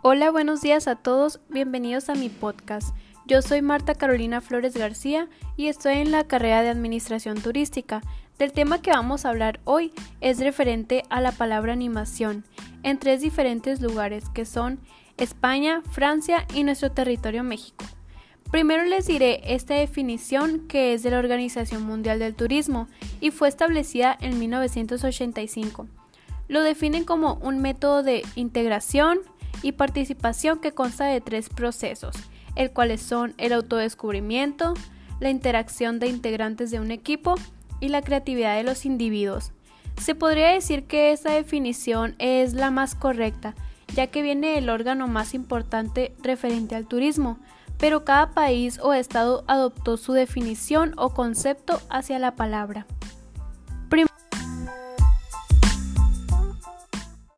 Hola, buenos días a todos, bienvenidos a mi podcast. Yo soy Marta Carolina Flores García y estoy en la carrera de Administración Turística. Del tema que vamos a hablar hoy es referente a la palabra animación en tres diferentes lugares que son España, Francia y nuestro territorio México. Primero les diré esta definición que es de la Organización Mundial del Turismo y fue establecida en 1985. Lo definen como un método de integración y participación que consta de tres procesos, el cuales son el autodescubrimiento, la interacción de integrantes de un equipo y la creatividad de los individuos. Se podría decir que esta definición es la más correcta, ya que viene del órgano más importante referente al turismo, pero cada país o estado adoptó su definición o concepto hacia la palabra.